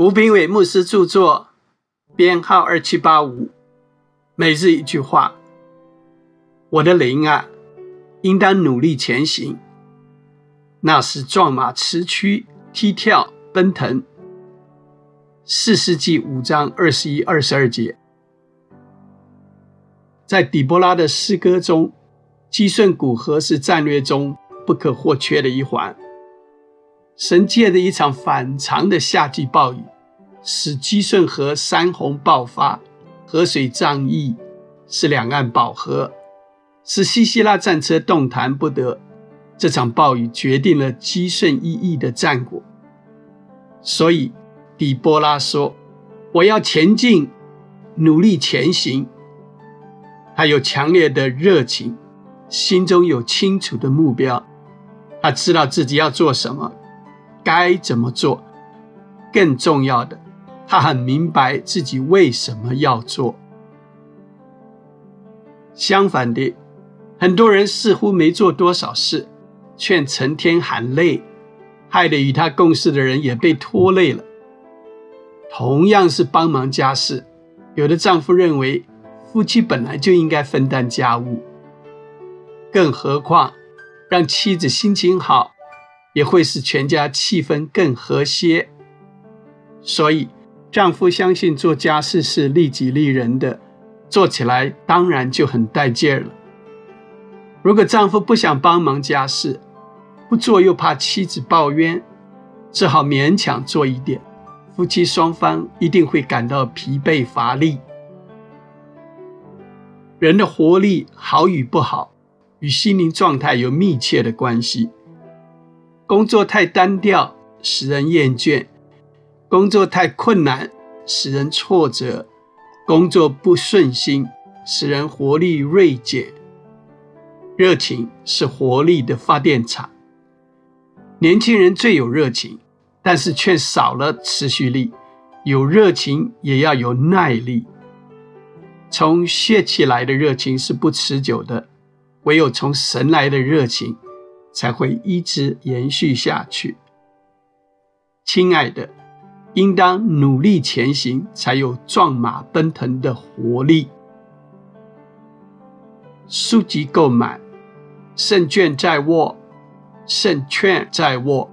吴炳伟牧师著作，编号二七八五。每日一句话：我的灵啊，应当努力前行。那是壮马驰驱、踢跳、奔腾。四世纪五章二十一、二十二节，在底波拉的诗歌中，基顺古河是战略中不可或缺的一环。神借的一场反常的夏季暴雨，使基顺河山洪爆发，河水涨溢，使两岸饱和，使西西拉战车动弹不得。这场暴雨决定了基顺一役的战果。所以，底波拉说：“我要前进，努力前行。”他有强烈的热情，心中有清楚的目标，他知道自己要做什么。该怎么做？更重要的，他很明白自己为什么要做。相反的，很多人似乎没做多少事，却成天喊累，害得与他共事的人也被拖累了。同样是帮忙家事，有的丈夫认为夫妻本来就应该分担家务，更何况让妻子心情好。也会使全家气氛更和谐。所以，丈夫相信做家事是利己利人的，做起来当然就很带劲儿了。如果丈夫不想帮忙家事，不做又怕妻子抱怨，只好勉强做一点，夫妻双方一定会感到疲惫乏力。人的活力好与不好，与心灵状态有密切的关系。工作太单调，使人厌倦；工作太困难，使人挫折；工作不顺心，使人活力锐减。热情是活力的发电厂。年轻人最有热情，但是却少了持续力。有热情也要有耐力。从血气来的热情是不持久的，唯有从神来的热情。才会一直延续下去。亲爱的，应当努力前行，才有壮马奔腾的活力。书籍购买，胜券在握，胜券在握。